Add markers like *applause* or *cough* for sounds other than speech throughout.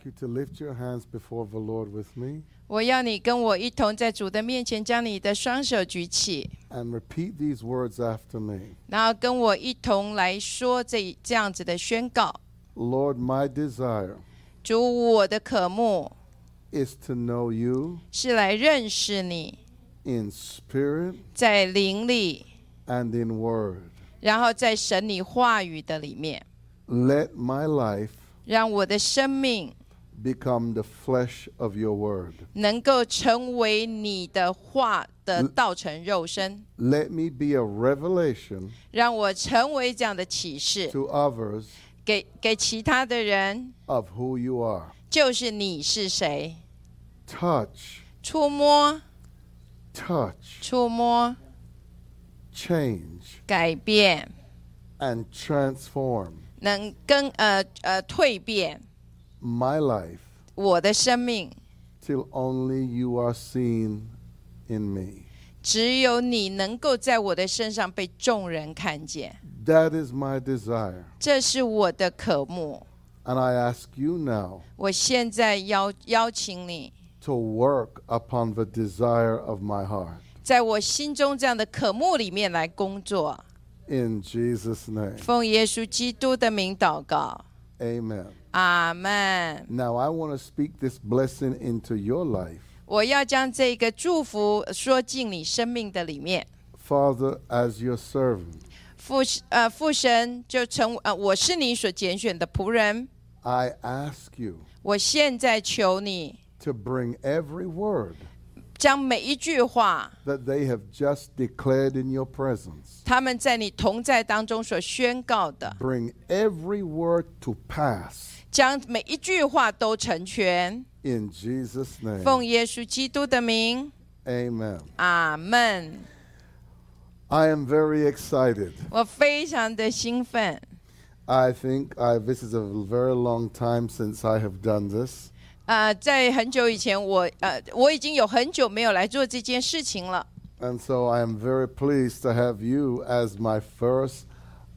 I'd like you to lift your hands before the Lord with me 我要你跟我一同在主的面前将你的双手举起， and repeat these words after me. 然后跟我一同来说这这样子的宣告。 Lord, my desire 主，我的渴慕 is to know you 是来认识你， in spirit 在灵里， and in word. 然后在神你话语的里面， Let my life 让我的生命 become the flesh of your word. 能够成为你的话的道成肉身， Let me be a revelation 让我成为这样的启示， to others 给给其他的人， of who you are. 就是你是谁， Touch, 触摸， touch, 触摸， change, 改变， and transform 能跟呃呃蜕变 my life 我的生命。 till only you are seen in me. 只有你能够在我的身上被众人看见， That is my desire. 这是我的渴慕。 And I ask you now 我现在邀邀请你， to work upon the desire of my heart. 在我心中这样的渴慕里面来工作。 In Jesus' name. 奉耶稣基督的名祷告， Amen. 阿门。 Now I want to speak this blessing into your life. 我要将这个祝福说进你生命的里面。 Father, as your servant, 父呃父神就成呃我是你所拣选的仆人， I ask you 我现在求你 to bring every word 将每一句话， that they have just declared in your presence, 他们在你同在当中所宣告的， bring every word to pass 将每一句话都成全。 in Jesus' name. 奉耶稣基督的名， Amen. 阿门。 I am very excited. 我非常的兴奋。 I think I, this is a very long time since I have done this. 呃，在很久以前我，呃我已经有很久没有来做这件事情了。 And so I am very pleased to have you as my first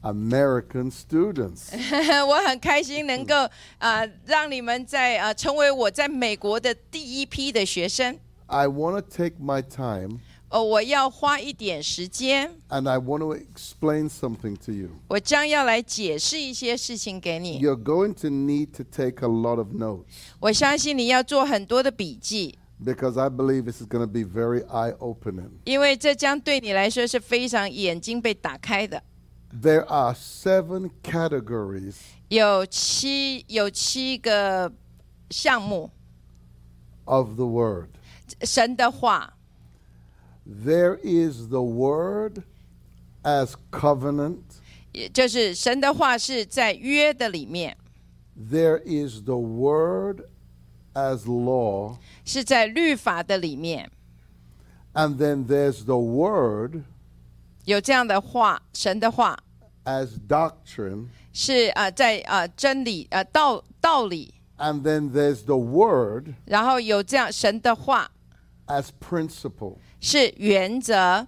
American students. *laughs* 我很开心能够呃让你们在呃成为我在美国的第一批的学生。 I want to take my time 哦，我要花一点时间， and I want to explain something to you. 我将要来解释一些事情给你。 You're going to need to take a lot of notes 我相信你要做很多的笔记， because I believe this is going to be very eye opening. 因为这将对你来说是非常眼睛被打开的。 There are seven categories 有七有七个项目， of the Word. 神的话， There is the Word as covenant, 也就是神的话是在约的里面， there is the Word as law, 是在律法的里面， and then there's the Word 有这样的话，神的话 as doctrine, 是呃在呃真理呃道道理， and then there's the Word 然后有这样神的话 as principle. 是原则，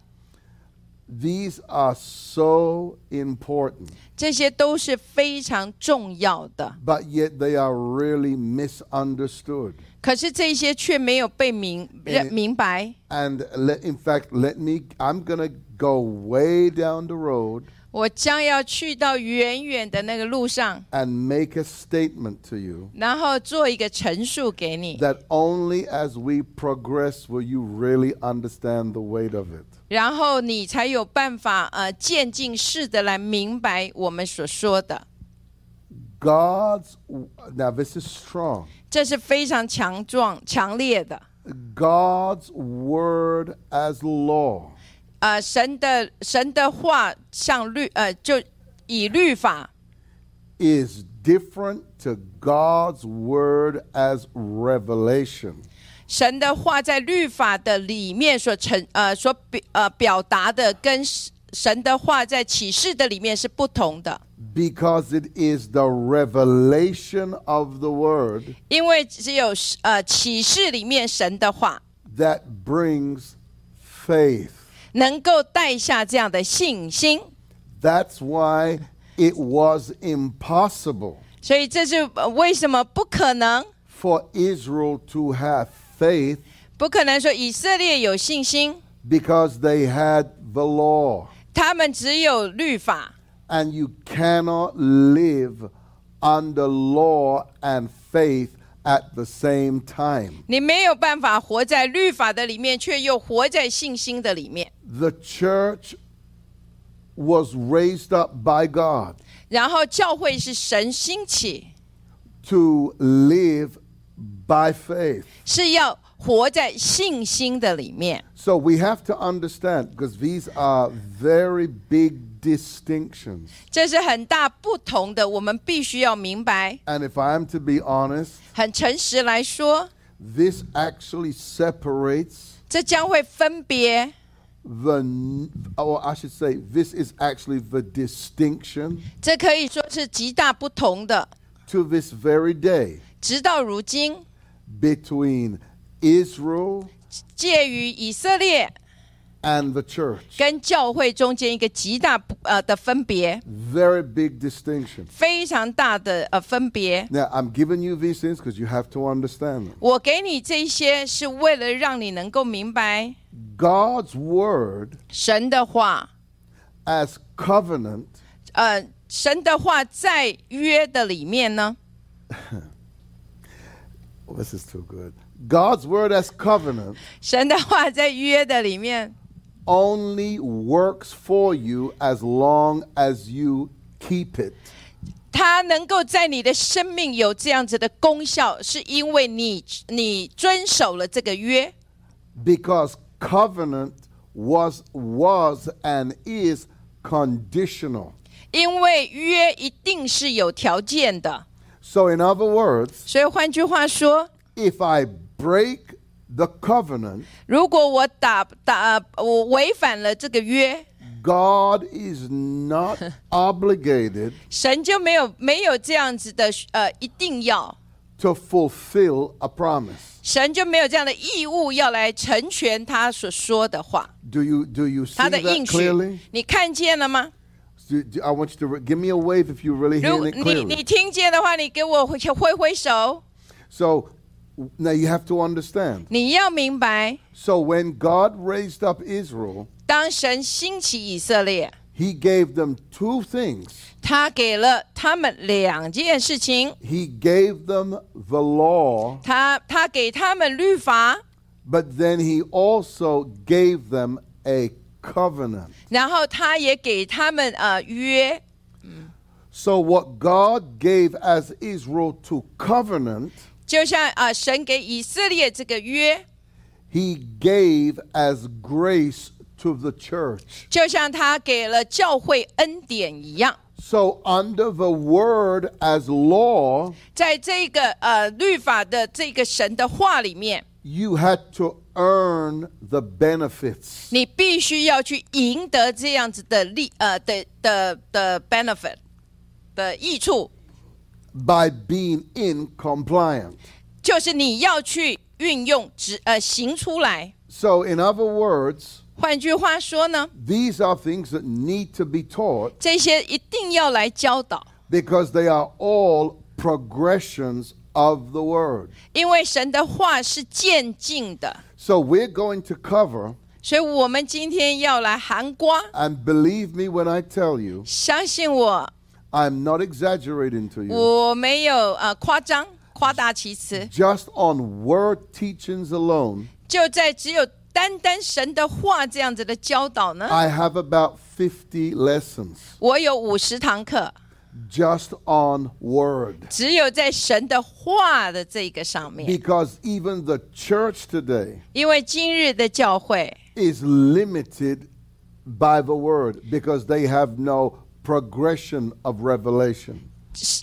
These are so important, 这些都是非常重要的。 but yet they are really misunderstood. 可是这些却没有被明认明白。 And let, in fact, let me, I'm going to go way down the road 我将要去到远远的那个路上， and make a statement to you 然后做一个陈述给你， that only as we progress will you really understand the weight of it. 然后你才有办法呃渐进式的来明白我们所说的。 God's, now this is strong. 这是非常强壮、强烈的。 God's word as law 呃，神的神的话像律呃，就以律法 is different to God's word as revelation. 神的话在律法的里面所成呃所表呃表达的，跟神的话在启示的里面是不同的， Because it is the revelation of the word 因为只有呃启示里面神的话 that brings faith. 能够带下这样的信心， That's why it was impossible 所以这是呃为什么不可能？ for Israel to have faith 不可能说以色列有信心， because they had the law. 他们只有律法， And you cannot live under law and faith at the same time. 你没有办法活在律法的里面，却又活在信心的里面。 The church was raised up by God 然后教会是神兴起， to live by faith. 是要活在信心的里面。 So we have to understand because these are very big distinctions. 这是很大不同的，我们必须要明白。 And if I am to be honest, 很诚实来说， this actually separates 这将会分别， the, n- or I should say, this is actually the distinction 这可以说是极大不同的。 to this very day 直到如今， between Israel 介于以色列 and the church. 跟教会中间一个极大不呃的分别， Very big distinction. 非常大的呃分别。 Now, I'm giving you these things because you have to understand them. 我给你这些是为了让你能够明白 God's word 神的话， as covenant 呃，神的话在约的里面呢， oh, this *laughs* is too good. God's word as covenant *laughs* 神的话在约的里面， only works for you as long as you keep it. 它能够在你的生命有这样子的功效，是因为你你遵守了这个约。 because covenant was was and is conditional. 因为约一定是有条件的， So in other words, 所以换句话说， if I break the covenant, 如果我打打呃我违反了这个约， God is not *laughs* obligated 神就没有没有这样子的呃一定要， to fulfill a promise. 神就没有这样的义务要来成全他所说的话， Do you do you see 他的 that 应许 clearly?，你看见了吗？ Do- do- I want you to re- give me a wave if you really 如 hear 果 it 你 clearly. 你听见的话，你给我挥挥挥手。 So now you have to understand. 你要明白， So when God raised up Israel, 当神兴起以色列， He gave them two things. 他给了他们两件事情， He gave them the law, 他他给他们律法， but then He also gave them a covenant. 然后他也给他们呃约。 So what God gave as Israel to covenant, 就像啊、呃神给以色列这个约， He gave as grace to the church. 就像他给了教会恩典一样。 So under the word as law, 在这个呃律法的这个神的话里面， you had to earn the benefits. 你必须要去赢得这样子的利呃的的的 benefit 的益处， by being in compliance. 就是你要去运用执呃行出来。 So in other words, 换句话说呢， these are things that need to be taught 这些一定要来教导， because they are all progressions of the word. 因为神的话是渐进的， So we're going to cover, 所以我们今天要来含瓜。 and believe me when I tell you, 相信我， I'm not exaggerating to you. 我没有呃夸张、夸大其词， Just on word teachings alone, 就在只有单单神的话这样子的教导呢， I have about 50 lessons 我有五十堂课， just on word. 只有在神的话的这个上面， Because even the church today 因为今日的教会 is limited by the word because they have no progression of revelation.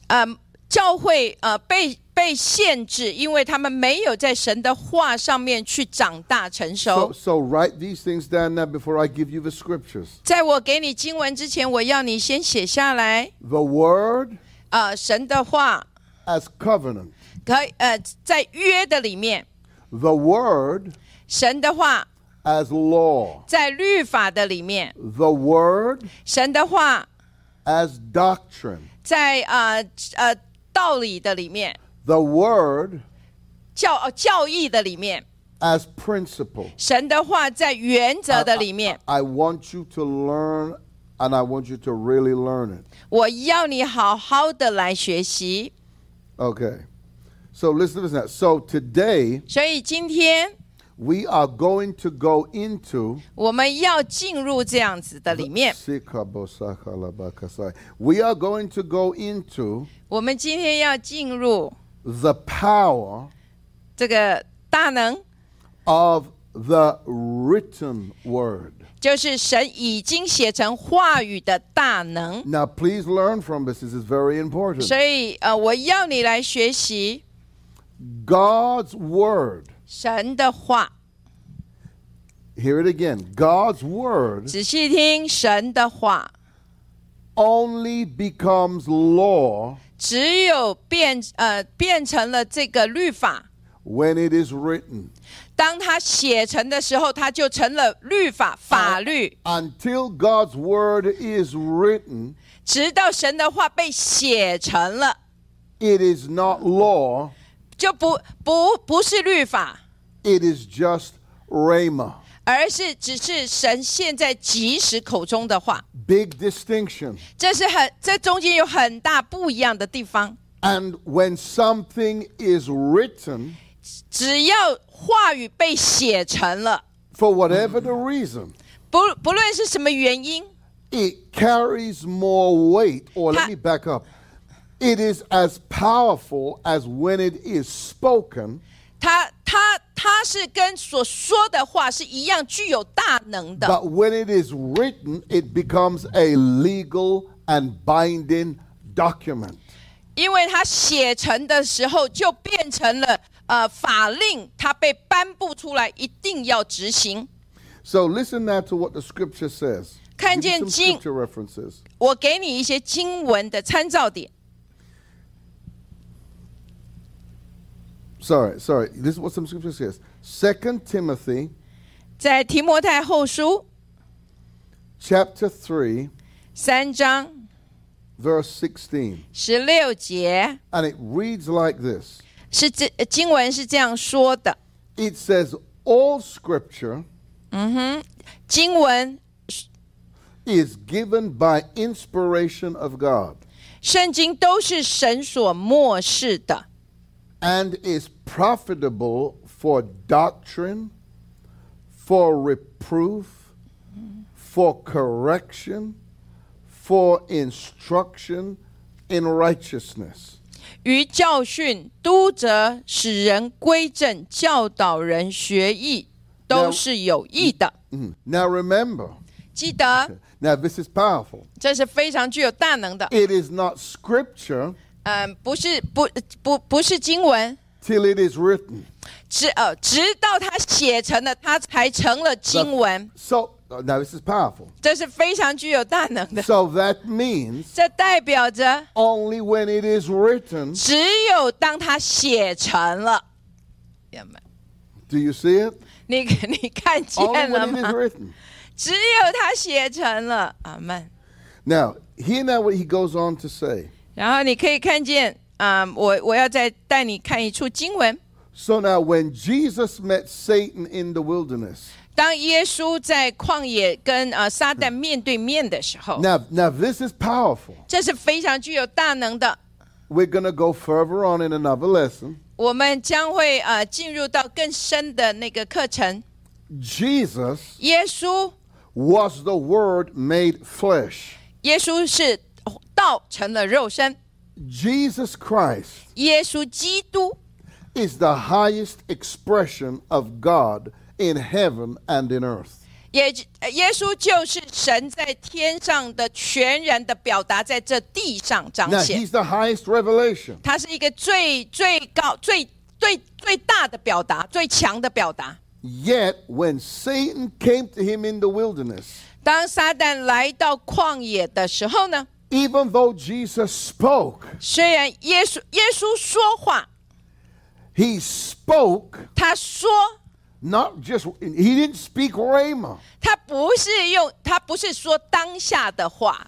呃，教会呃被被限制，因为他们没有在神的话上面去长大成 So, 熟。 so write these things down now before I give you the scriptures. 在我给你经文之前，我要你先写下来。 The word 呃，神的话 as covenant. 可以呃，在约的里面， The word 神的话 as law. 在律法的里面， The word 神的话 as doctrine. 在呃呃 道理的里面， the word 教呃教义的里面， as principle. 神的话在原则的里面， I want you to learn and I want you to really learn it. 我要你好好的来学习。 Okay. So listen to this. So today 所以今天 we are going to go into 我们要进入这样子的里面， we are going to go into 我们今天要进入 the power 这个大能， of the written word. 就是神已经写成话语的大能。 Now please learn from this. This is very important. 所以呃，我要你来学习 God's word. 神的话， Hear it again. God's word 仔细听神的话。 only becomes law 只有变呃变成了这个律法， when it is written. 当他写成的时候，它就成了律法法律。 Until God's word is written, 直到神的话被写成了， it is not law, 就不不不是律法，it is just rhema. 而是只是神现在即时口中的话。Big distinction. 这是很这中间有很大不一样的地方。And when something is written, 只要话语被写成了，for whatever the reason, 不不论是什么原因，it carries more weight. Or let me back up. It is as powerful as when it is spoken, 他他他是跟所说的话是一样具有大能的。 but when it is written, it becomes a legal and binding document. 因为它写成的时候就变成了呃法令，它被颁布出来，一定要执行。 So listen now to what the scripture says. 看 Give 见 me some 经- scripture references. 我给你一些经文的参照点。 sorry, sorry. This is what some scripture says. Second Timothy. 在提摩太后书 chapter three. verse sixteen. And it reads like this. 是这经文是这样说的。It says all scripture. Mm-hmm. is given by inspiration of God. 圣经都是神所默示的。and is profitable for doctrine, for reproof, for correction, for instruction in righteousness. 于教训、督责、使人归正、教导人学艺，都是有益的。 Mhm. Now remember, 记得， now this *laughs* is powerful. 这是非常具有大能的。 It *laughs* is not scripture 嗯，不是不不不是经文， till it is written. 直呃直到它写成了，它才成了经文。 So uh, now this is powerful. 这是非常具有大能的。 So that means 这代表着， only when it is written 只有当它写成了，有没有 do you see it? 你你看 Only 见了 when it is 吗？ written. 只有它写成了，阿门。 Now, hear now what he goes on to say. 然后你可以看见，啊、我我要再带你看一处经文。 So now, when Jesus met Satan in the wilderness, 当耶稣在旷野跟呃撒旦面对面的时候， now, now this is powerful. 这是非常具有大能的。 We're going to go further on in another lesson. 我们将会呃进入到更深的那个课程。 Jesus 耶稣， was the Word made flesh. 耶稣是 道成了肉身， Jesus Christ 耶稣基督 is the highest expression of God in heaven and in earth. 也呃耶稣就是神在天上的全然的表达，在这地上彰 Now, 显。 he's the highest revelation. 它是一个最最高、最最最大的表达，最强的表达。 Yet, when Satan came to him in the wilderness, 当撒旦来到旷野的时候呢， even though Jesus spoke, 虽然耶稣耶稣说话， he spoke 他说 not just, he didn't speak rhema. 他不是用他不是说当下的话，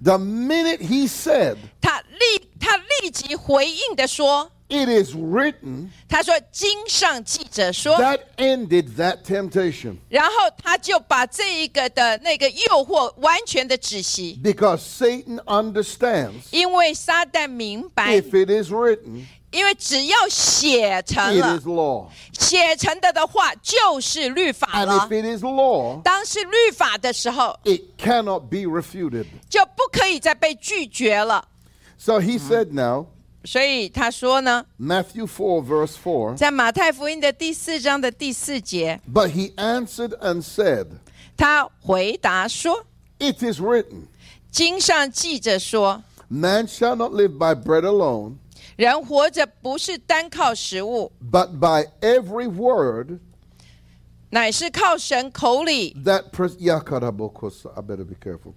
The minute he said, 他立他立即回应的说， It is written, 他说经上记着说， that ended that temptation. 然后他就把这一个的那个诱惑完全的止息， Because Satan understands 因为撒旦明白， if it is written, 因为只要写成 it 了 is，law. 写成的的话就是律法 And 了 if。it is law, 当是律法的时候， it cannot be refuted. 就不可以再被拒绝了。 So he said now, 所以他说呢， Matthew 4, verse 4, 在马太福音的第四章的第四节， but he answered and said, 他回答说 It is written,：“ 经上记着说， Man shall not live by bread alone, 人活着不是单靠食物， but by every word 乃是靠神口里 that pres- Yakarabokos, I better be careful.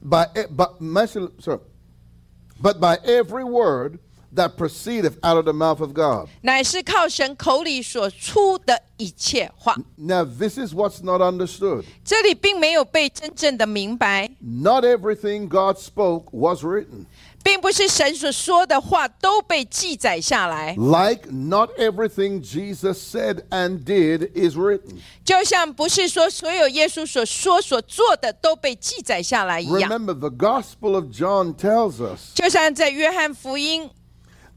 By e- but man shall- sorry, but by every word that proceedeth out of the mouth of God. 乃是靠神口里所出的一切话。 Now this is what's not understood. 这里并没有被真正的明白， Not everything God spoke was written. 并不是神所说的话都被记载下来， Like not everything Jesus said and did is written. 就像不是说所有耶稣所说所做的都被记载下来一样。 Remember, the Gospel of John tells us 就像在约翰福音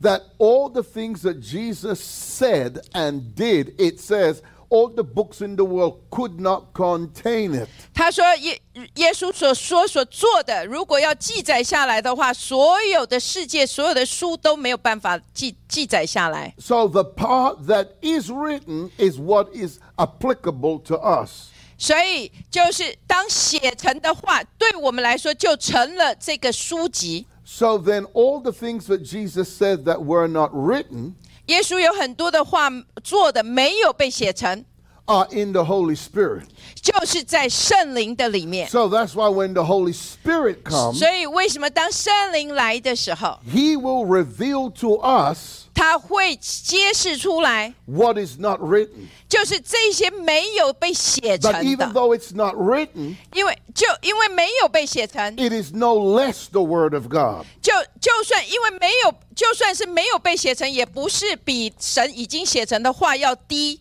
that all the things that Jesus said and did, it says, all the books in the world could not contain it. 他说耶耶稣所说所做的，如果要记载下来的话，所有的世界所有的书都没有办法记记载下来。 So the part that is written is what is applicable to us. 所以就是当写成的话，对我们来说就成了这个书籍。 So then all the things that Jesus said that were not written 耶稣有很多的话做的没有被写成， are in the Holy Spirit. 就是在圣灵的里面。 So that's why when the Holy Spirit comes, 所以为什么当圣灵来的时候， He will reveal to us 他会揭示出来，what is not written. 就是这些没有被写 But even，though it's not written, 因为就因为没有被写成，it is no less the Word of God. 就就算因为没有，就算是没有被写成，也不是比神已经写成的话要低。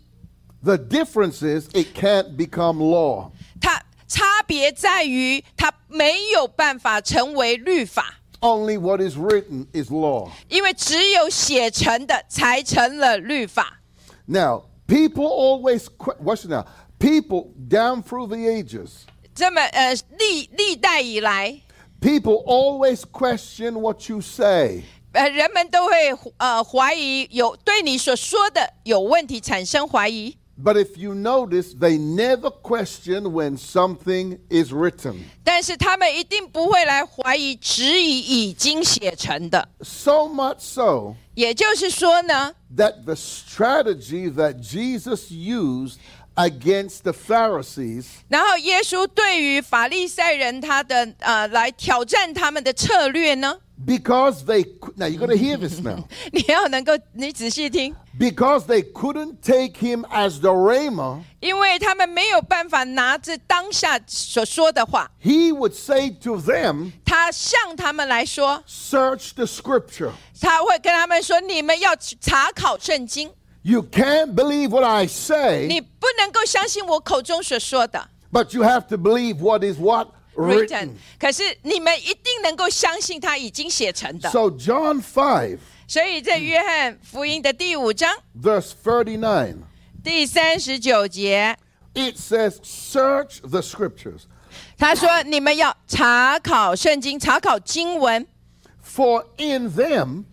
The difference is it can't become law. 它差别在于，它没有办法成为律法，Only what is written is law. 因为只有写成的才成了律法。 Now, people always, que- watch it now, people down through the ages, 这么呃，历历代以来， people always question what you say. 呃，人们都会呃怀疑有对你所说的有问题产生怀疑。 But if you notice, they never question when something is written. 但是他们一定不会来怀疑、质疑已经写成的。 So much so 也就是说呢， that the strategy that Jesus used against the Pharisees，然后耶稣对于法利赛人他的呃来挑战他们的策略呢？Because they now you're going to hear this now. *laughs* 你要能够你仔细听。Because they couldn't take him as the rhema，因为他们没有办法拿着当下所说的话。He would say to them，他向他们来说，Search the scripture。他会跟他们说，你们要查考圣经。you can't believe what i say 你不能够相信我口中所说的。 but you have to believe what is what written， written 可是你们一定能够相信他已经写成的。 so john 5所以在约翰福音的第五章 verse 39第三十九节， it says search the scriptures 他说：“你们要查考圣经，查考经文， for in them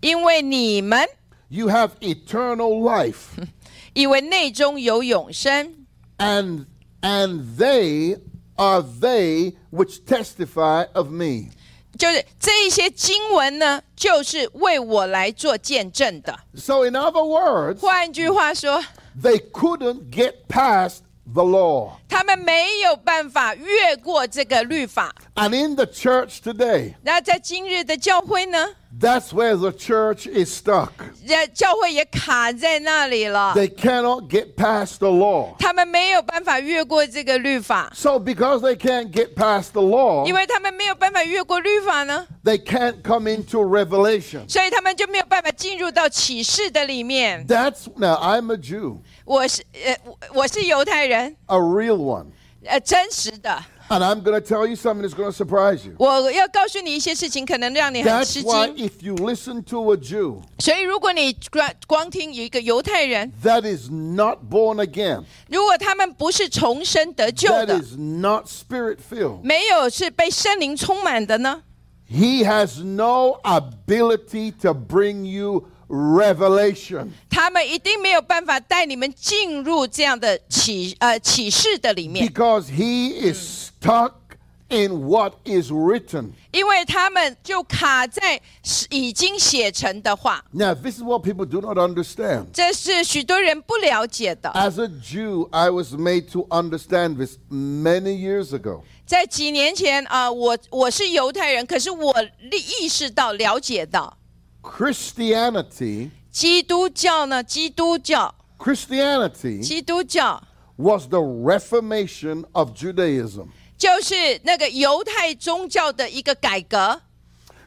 因为你们 you have eternal life *laughs* 以为内中有永生， and and they are they which testify of me 就是这一些经文呢，就是为我来做见证的。 so in other words 换句话说， they *laughs* couldn't get past the law 他们没有办法越过这个律法。 And in the church today, 那在今日的教会呢？ that's where the church is stuck. 这教会也卡在那里了， They cannot get past the law. 他们没有办法越过这个律法， So, because they can't get past the law, 因为他们没有办法越过律法呢， they can't come into revelation. 所以他们就没有办法进入到启示的里面。 That's now, I'm a Jew, 我是呃，我我是犹太人， a real one. 呃，真实的。 And I'm going to tell you something that's going to surprise you. 我要告诉你一些事情，可能让你很吃 That's why 惊。 if you listen to a Jew 所以，如果你光光听有一个犹太人， that is not born again, 如果他们不是重生得救 that 的， is not spirit filled, 没有是被圣灵充满的呢， he has no ability to bring you revelation 他们一定没有办法带你们进入这样的启呃启示的里面， because he is stuck in what is written. 因为他们就卡在已经写成的话， Now, this is what people do not understand. 这是许多人不了解的。 As a Jew, I was made to understand this many years ago. 在几年前啊、我我是犹太人，可是我意意识到、了解到， Christianity, 基督教呢，基督教， Christianity 基督教 was the reformation of Judaism. 就是那个犹太宗教的一个改革。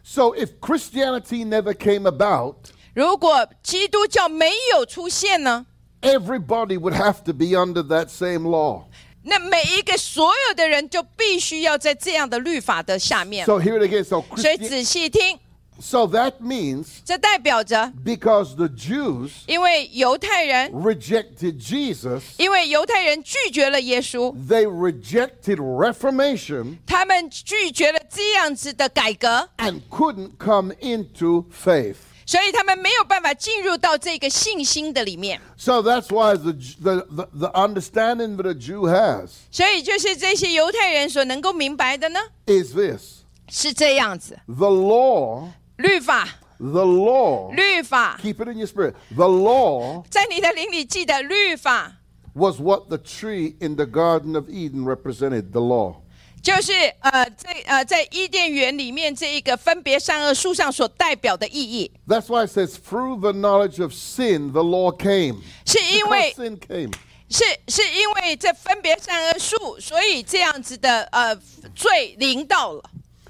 So if Christianity never came about, 如果基督教没有出现呢， everybody would have to be under that same law. 那每一个所有的人就必须要在这样的律法的下面。 So here it again. So, 所以 Christi- 仔细听， so that means 这代表着， because the Jews 因为犹太人， rejected Jesus, 因为犹太人拒绝了耶稣， they rejected reformation 他们拒绝了这样子的改革， and couldn't come into faith. 所以他们没有办法进入到这个信心的里面。 So that's why the, the, the, the understanding that a Jew has 所以就是这些犹太人所能够明白的呢， is this 是这样子： the law, 律法， the law, 律法， keep it in your spirit. The law 在你的灵里记得律法。 was what the tree in the Garden of Eden represented the law. 就是呃，在呃在伊甸园里面这一个分别善恶树上所代表的意义， That's why it says, through the knowledge of sin, the law came. *laughs* 是因 Because 为 sin came. 是是因为这分别善恶树，所以这样子的呃罪临到了。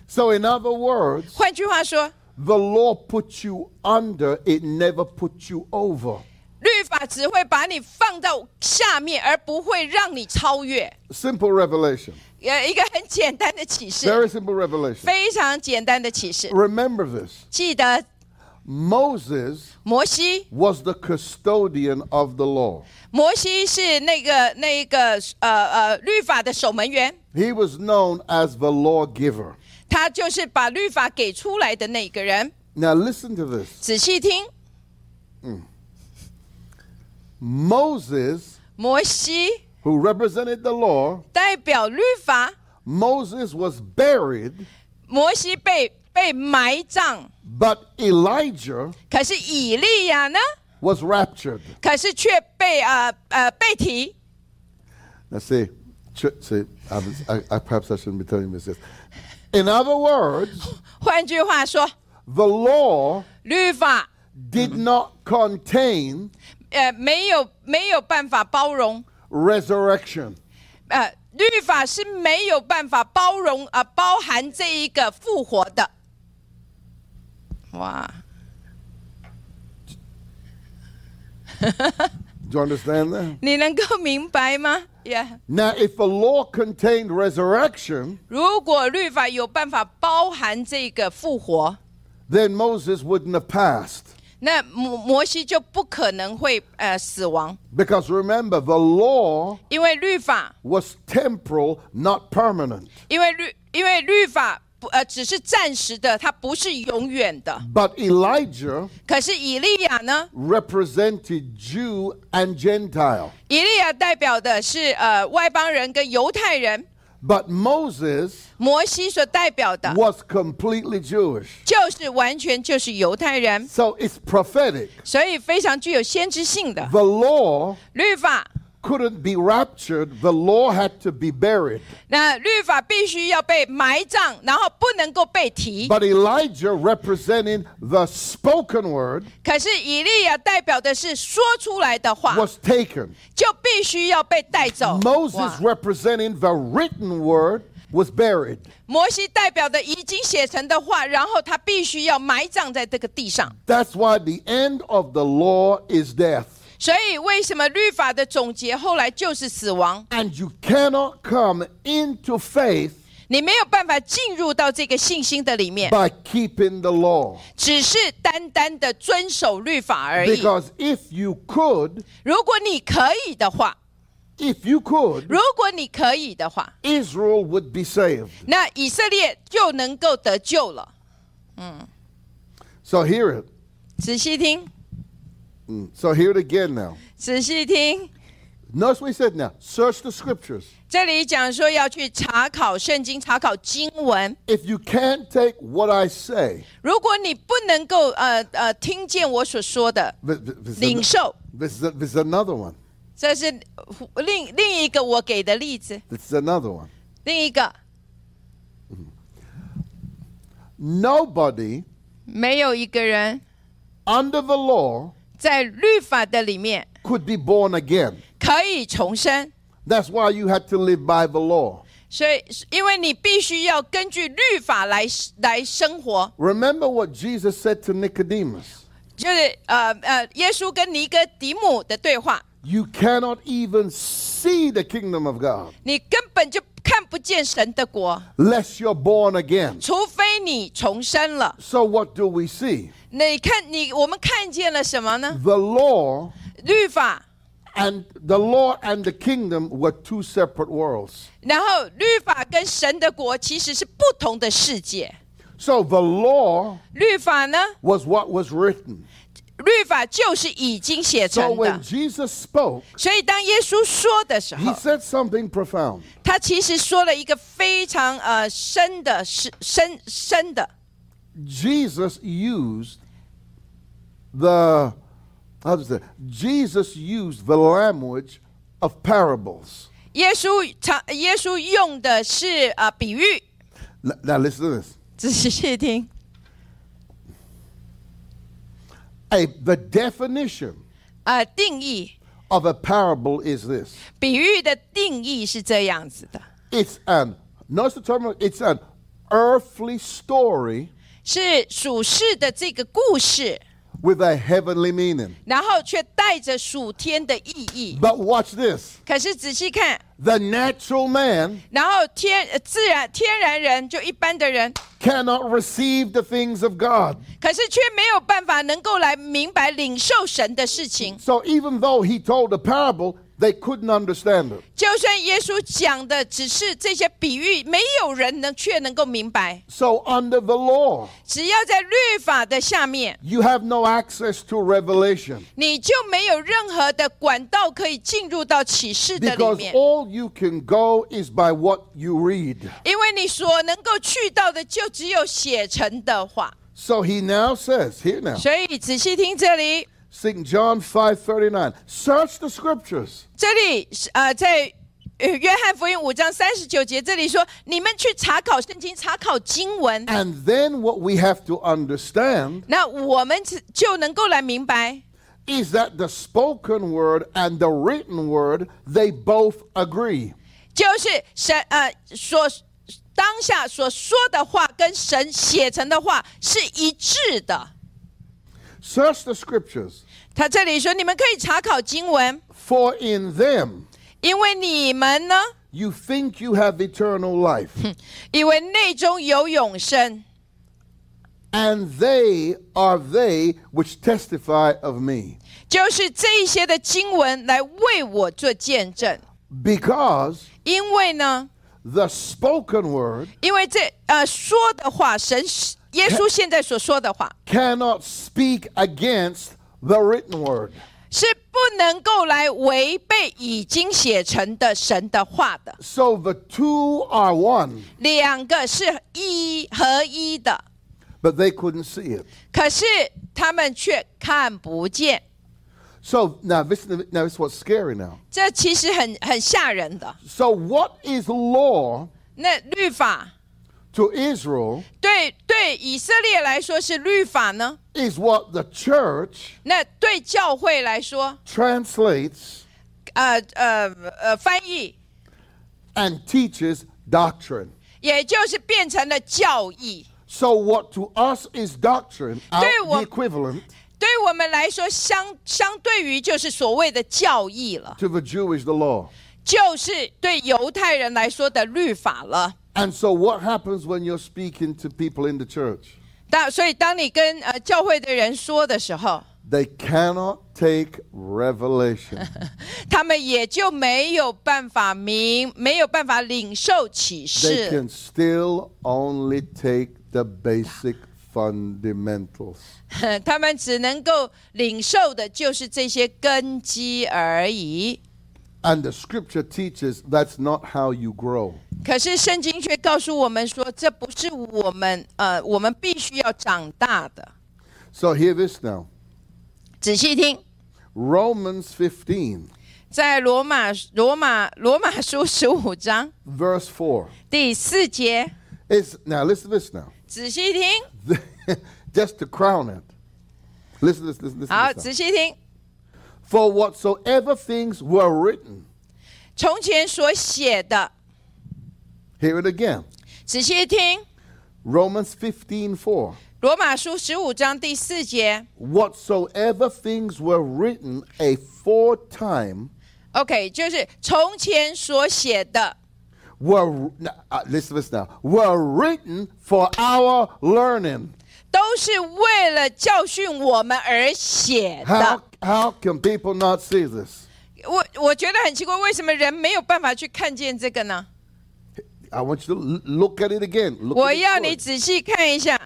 So, in other words, 换句话说， the law puts you under, it never puts you over. 律法只会把你放到下面，而不会让你超越。 Simple revelation. 呃，一个很简单的启示， Very simple revelation. 非常简单的启示。 Remember this 记得 Moses 摩西， was the custodian of the law. 摩西是那个那个呃呃律法的守门员， He was known as the lawgiver. 他就是把律法给出来的那个人。 Now, listen to this 仔细听， Moses, 摩西 who represented the law, 代表律法， Moses was buried, 摩西被被埋葬， but Elijah 可是以利亚呢？ was raptured. 可是却被呃呃被提。 Now, see, ch- see, I, was, I, I perhaps I shouldn't be telling you this. In other words, *laughs* 换句话说， the law 律法 did not contain 呃没有没有办法包容， resurrection. 呃律法是没有办法包容呃包含这一个复活的。哇， *laughs* Do you understand that? 你能够明白吗？Yeah， Now, if the law contained resurrection, 如果律法有办法包含这个复活， then Moses wouldn't have passed. 那摩摩西就不可能会呃死亡， Because remember, the law 因为律法， was temporal, not permanent. 因为律因为律法 不呃只是暂时的，它不是永远的。 But Elijah 可是以利亚呢？ represented Jew and Gentile. 以利亚代表的是呃外邦人跟犹太人， But Moses 摩西所代表的 was completely Jewish. 就是完全就是犹太人， So it's prophetic. 所以非常具有先知性的 The law 律法 couldn't be raptured, the law had to be buried. 那律法必须要被埋葬，然后不能够被提。 But Elijah, representing the spoken word, 可是以利亚代表的是说出来的话， was taken. 就必须要被带走。 Moses, 哇 representing the written word, was buried. 摩西代表的已经写成的话，然后他必须要埋葬在这个地上。 That's why the end of the law is death. 所以，为什么律法的总结后来就是死亡？And you cannot come into faith 你没有办法进入到这个信心的里面，by keeping the law. 只是单单的遵守律法而已。Because if you could, 如果你可以的话，if you could, 如果你可以的话，Israel would be saved. 那以色列就能够得救了。嗯 So hear it. 仔细听，Mm. So hear it again now. 仔细听， Notice what he said now. Search the scriptures. 这里讲说要去查考圣经，查考经文。 If you can't take what I say, 如果你不能够呃呃听见我所说的 th- th- this, is 领 an- 受， this, is, this is another one. 这是呃另另一个我给的例子。 This is another one. 另一个， Nobody 没有一个人 under the law 在律法的里面 could be born again. 可以重生， That's why you had to live by the law. 所以因为你必须要根据律法来来生活。 Remember what Jesus said to Nicodemus 就是呃呃，耶稣跟尼哥底母的对话， You cannot even see the kingdom of God 你根本就看不见神的国， lest you're born again. 除非你重生了。 So, what do we see? 你看你我们看见了什么呢？ The law 律法， and the law and the kingdom were two separate worlds. 然后律法跟神的国其实是不同的世界。 So, the law 律法呢， was what was written. 律法就是已经写 So, 成 when 的。Jesus spoke, 所以当耶稣说的时 he 候，said something profound. 他其实说了一个非常呃深的、是深深的。Jesus used the how does that? Jesus used the language of parables. 耶稣常耶稣用的是呃比喻 Now listen to this. 仔细听。A, the definition 呃，定义 of a parable is this. 比喻的定义是这样子的： It's an notice the term. It's an earthly story 是属世的这个故事， with a heavenly meaning. 然后却带着属天的意义。 But watch this. 可是仔细看， The natural man 然后天呃自然天然人就一般的人， cannot receive the things of God. 可是却没有办法能够来明白领受神的事情。 So even though he told a parable, they couldn't understand it. 就算耶稣讲的只是这些比喻，没有人能却能够明白。 So under the law, 只要在律法的下面， you have no access to revelation 你就没有任何的管道可以进入到启示的里 because 面， all you can go is by what you read. 因为你所能够去到的就只有写成的话。 So he now says, here now, 所以仔细听这里， St. John 5:39, search the scriptures 这里是呃，在呃约翰福音五章三十九节这里说，你们去查考圣经，查考经文，and then what we have to understand 那我们只就能够来明白，is that the spoken word and the written word they both agree. 就是神呃所当下所说的话跟神写成的话是一致的。Search the scriptures 他这里说，你们可以查考经文， for in them 因为你们呢， you think you have eternal life 以*laughs* 为内中有永生， and they are they which testify of me 就是这一些的经文来为我做见证。 because 因为呢， the spoken word 因为这呃说的话，神 耶稣现在所说的话 cannot speak against the written word 是不能够来违背已经写成的神的话的， so the two are one 两个是一合一的， but they couldn't see it 可是他们却看不见。 So now this, now this is what's scary now. 这其实很很吓人的。 So what is law 那律法 to Israel 对对以色列来说是律法呢？ is what the church 那对教会来说， translates 呃呃呃，翻译 and teaches doctrine. 也就是变成了教义。 So what to us is doctrine, our, 对我- the equivalent 对于我们来说，相相对于就是所谓的教义了， to the Jewish the law. 就是对犹太人来说的律法了。 And so what happens when you're speaking to people in the church? 当所以，当你跟呃教会的人说的时候， They cannot take revelation. *laughs* 他们也就没有办法明，没有办法领受启 they 示， can still only take the basic fundamentals. *laughs* 他们只能够领受的就是这些根基而已。 And the scripture teaches that's not how you grow. 可是圣经却告诉我们说，这不是我们呃，我们必须要长大的。 So hear this now. 仔细听， Romans 15, 在罗马罗马罗马书十五章 verse 4. 第四节， It's, now listen to this now. 仔细听， Just to *laughs* crown it. Listen to this, listen, listen 好， to 仔 this. 细听。 For whatsoever things were written, 从前所写的， hear it again. 仔细听， Romans 15, 4. 罗马书十五章第四节。 Whatsoever things were written aforetime OK，就是从前所写的， were, now, uh, listen to this now, were written for our learning. 都是为了教训我们而写的 How, 的。how can people not see this? 我我觉得很奇怪，为什么人没有办法去看见这个呢？I want you to look at it again. 我要你仔细看一下。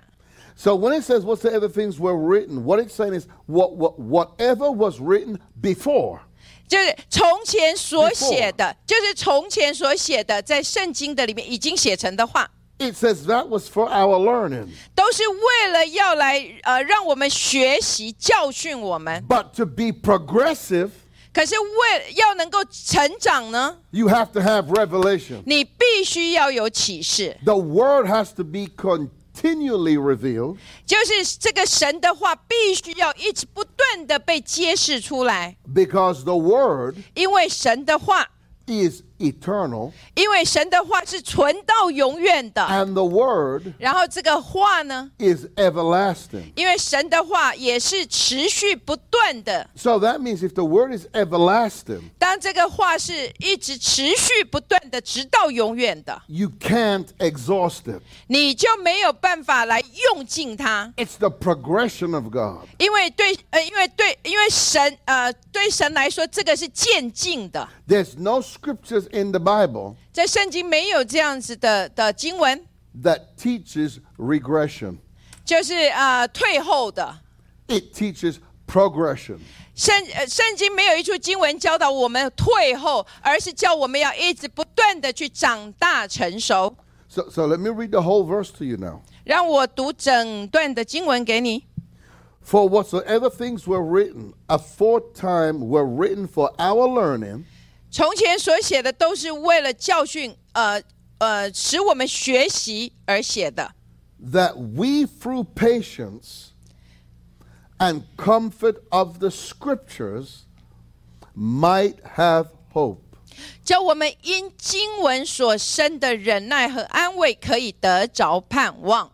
So when it says whatsoever things were written, what it's saying is what, what, whatever was written before. 就是从前所写的，就是从前所写的，在圣经的里面已经写成的话，It says that was for our learning. 都是为了要来呃让我们学习教训我们。 But to be progressive, 可是为要能够成长呢， you have to have revelation. 你必须要有启示， The word has to be continually revealed 就是这个神的话必须要一直不断的被揭示出来， because the word 因为神的话， is eternal 因为神的话是存到永远的。 and the word 然后这个话呢， is everlasting. 因为神的话也是持续不断的。 So that means if the word is everlasting, 当这个话是一直持续不断的，直到永远的， you can't exhaust it. 你就没有办法来用尽它， It's the progression of God. 因为对呃，因为对，因为神呃，对神来说，这个是渐进的， There's no scriptures in the Bible 在圣经没有这样子的的经文， that teaches regression. 就是呃退后的。 It teaches progression. 圣呃圣经没有一处经文教导我们退后，而是叫我们要一直不断的去长大成熟。 So, so let me read the whole verse to you now. 让我读整段的经文给你。 For whatsoever things were written aforetime were written for our learning, 从前所写的都是为了教训，呃呃，使我们学习而写的，that we through patience and comfort of the scriptures might have hope. 叫我们因经文所生的忍耐和安慰，可以得着盼望。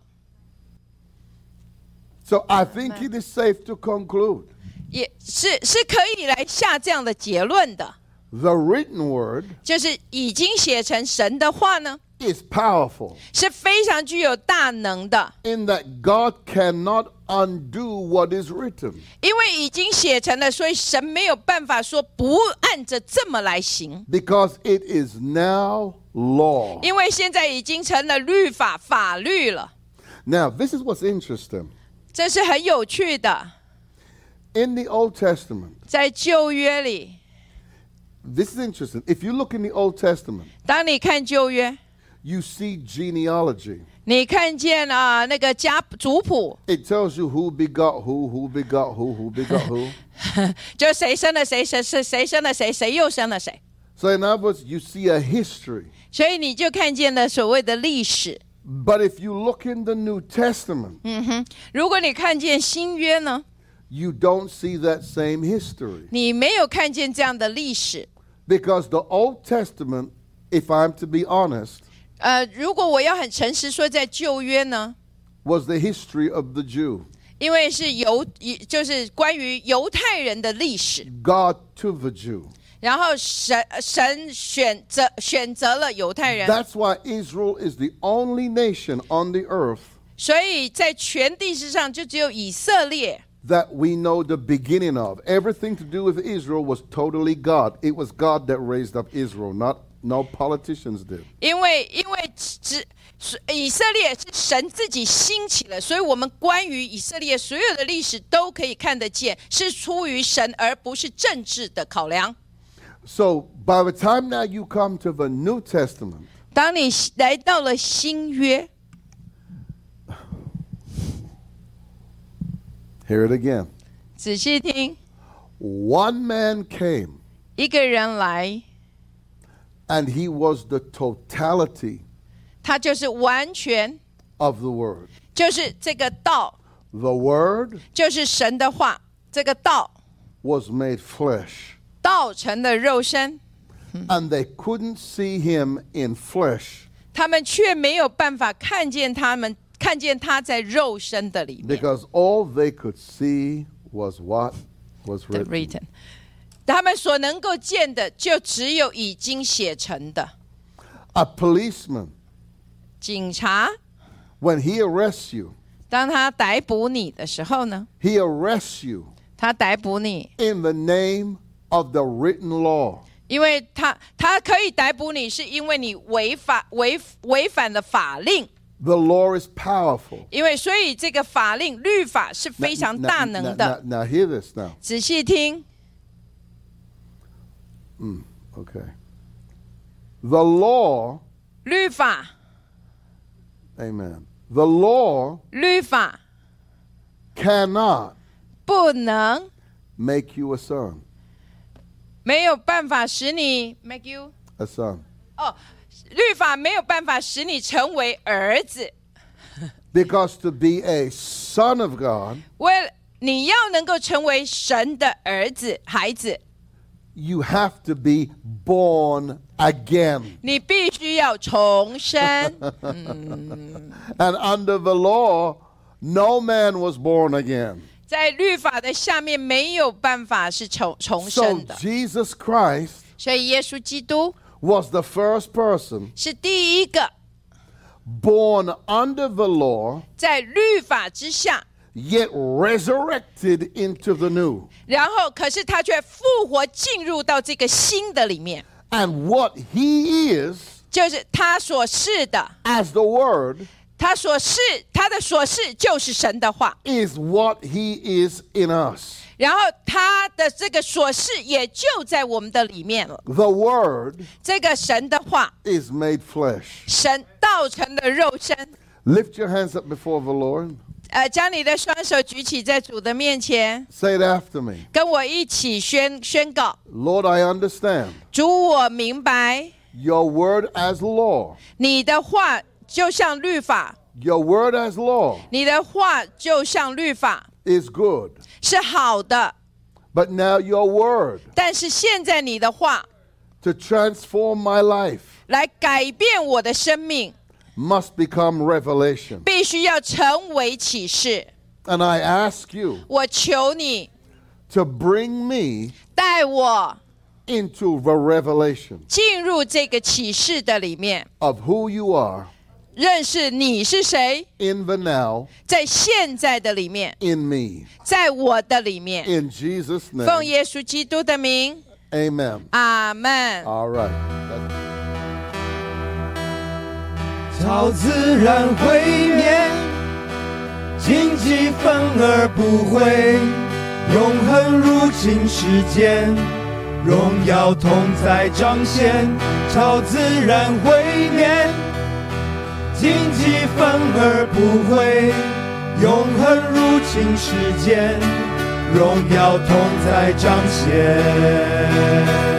So I think it is safe to conclude 也是是可以来下这样的结论的，the written word 就是已经写成神的话呢， is powerful 是非常具有大能的， in that God cannot undo what is written. 因为已经写成了，所以神没有办法说不按着这么来行， Because it is now law. 因为现在已经成了律法法律了， Now, this is what's interesting. 这是很有趣的。 In the Old Testament, 在旧约里， this is interesting. If you look in the Old Testament, 当你看旧约， you see genealogy. 你看见啊、那个家族谱， It tells you who begot who, who begot who, who begot who. *laughs* 就谁生了谁，谁谁谁生了谁，谁又生了谁， so in other words, you see a history. 所以你就看见了所谓的历史。 But if you look in the New Testament, 嗯哼，如果你看见新约呢， you don't see that same history. 你没有看见这样的历史。 Because the Old Testament, if I'm to be honest, 呃，如果我要很诚实说，在旧约呢， was the history of the Jew. 因为是犹，就是关于犹太人的历史， God to the Jew. 然后神神选择选择了犹太人， That's why Israel is the only nation on the earth 所以在全地之上就只有以色列。 that we know the beginning of. Everything to do with Israel was totally God. It was God that raised up Israel, not no politicians did. 因为因为只是以色列是神自己兴起了，所以我们关于以色列所有的历史都可以看得见，是出于神，而不是政治的考量。 So by the time now you come to the New Testament, 当你来到了新约， hear it again. 仔细听， One man came 一个人来， and he was the totality 他就是完全， of the word. 就是这个道， The word 就是神的话，这个道 was made flesh. 道成了肉身， And they couldn't see him in flesh 他们却没有办法看见他们 看见他在肉身的里面。 because all they could see was what was 的 written. written，他们所能够见的就只有已经写成的。 A policeman, 警察 when he arrests you, 当他逮捕你的时候呢， he arrests you 他逮捕你， in the name of the written law. 因为他他可以逮捕你，是因为你违法违违反了法令。 The law is powerful. 因为所以这个法令律法是非常 Now- 大 now- 能 now- 的。 now- now hear this now. 仔细听， Okay. The law, 律法 amen. The law 律法 cannot 不能 make you a son. 没有办法使你 make you A son. 哦， 律法没有办法使你成为儿子。Because to be a son of God, 为了你要能够成为神的儿子、孩子，you have to be born again. 你必须要重生。And under the law, no man was born again. 在律法的下面没有办法是重重生的 So，Jesus Christ 所以耶稣基督 was the first person 是第一个 born under the law, 在律法之下， yet resurrected into the new. 然后可是他却复活进入到这个新的里面， And what he is, 就是他所示的， as the Word, 他所示他的所示就是神的话， is what he is in us. 然后他的这个所事也就在我们的里面了。The Word 这个神的话，is made flesh. 神道成了肉身。Lift your hands up before the Lord. 呃，将你的双手举起在主的面前，Say it after me. 跟我一起宣宣告：Lord, I understand 主，我明白 your word as law. 你的话就像律法，Your word as law 你的话就像律法 is good. 是好的， But now your word 但是现在你的话 to transform my life 来改变我的生命， must become revelation. 必须要成为启示。 And I ask you 我求你 to bring me 带我 into the revelation 进入这个启示的里面， of who you are 认识你是谁，in the now 在现在的里面，in me. 在我的里面。In Jesus' 奉 name. 耶稣基督的名，Amen. 阿门。All right. 超自然会灭，荆棘反而不会，永恒入侵世间，荣耀同在彰显。超自然会灭，荆棘反而不会，永恒入侵世间，荣耀同在彰显。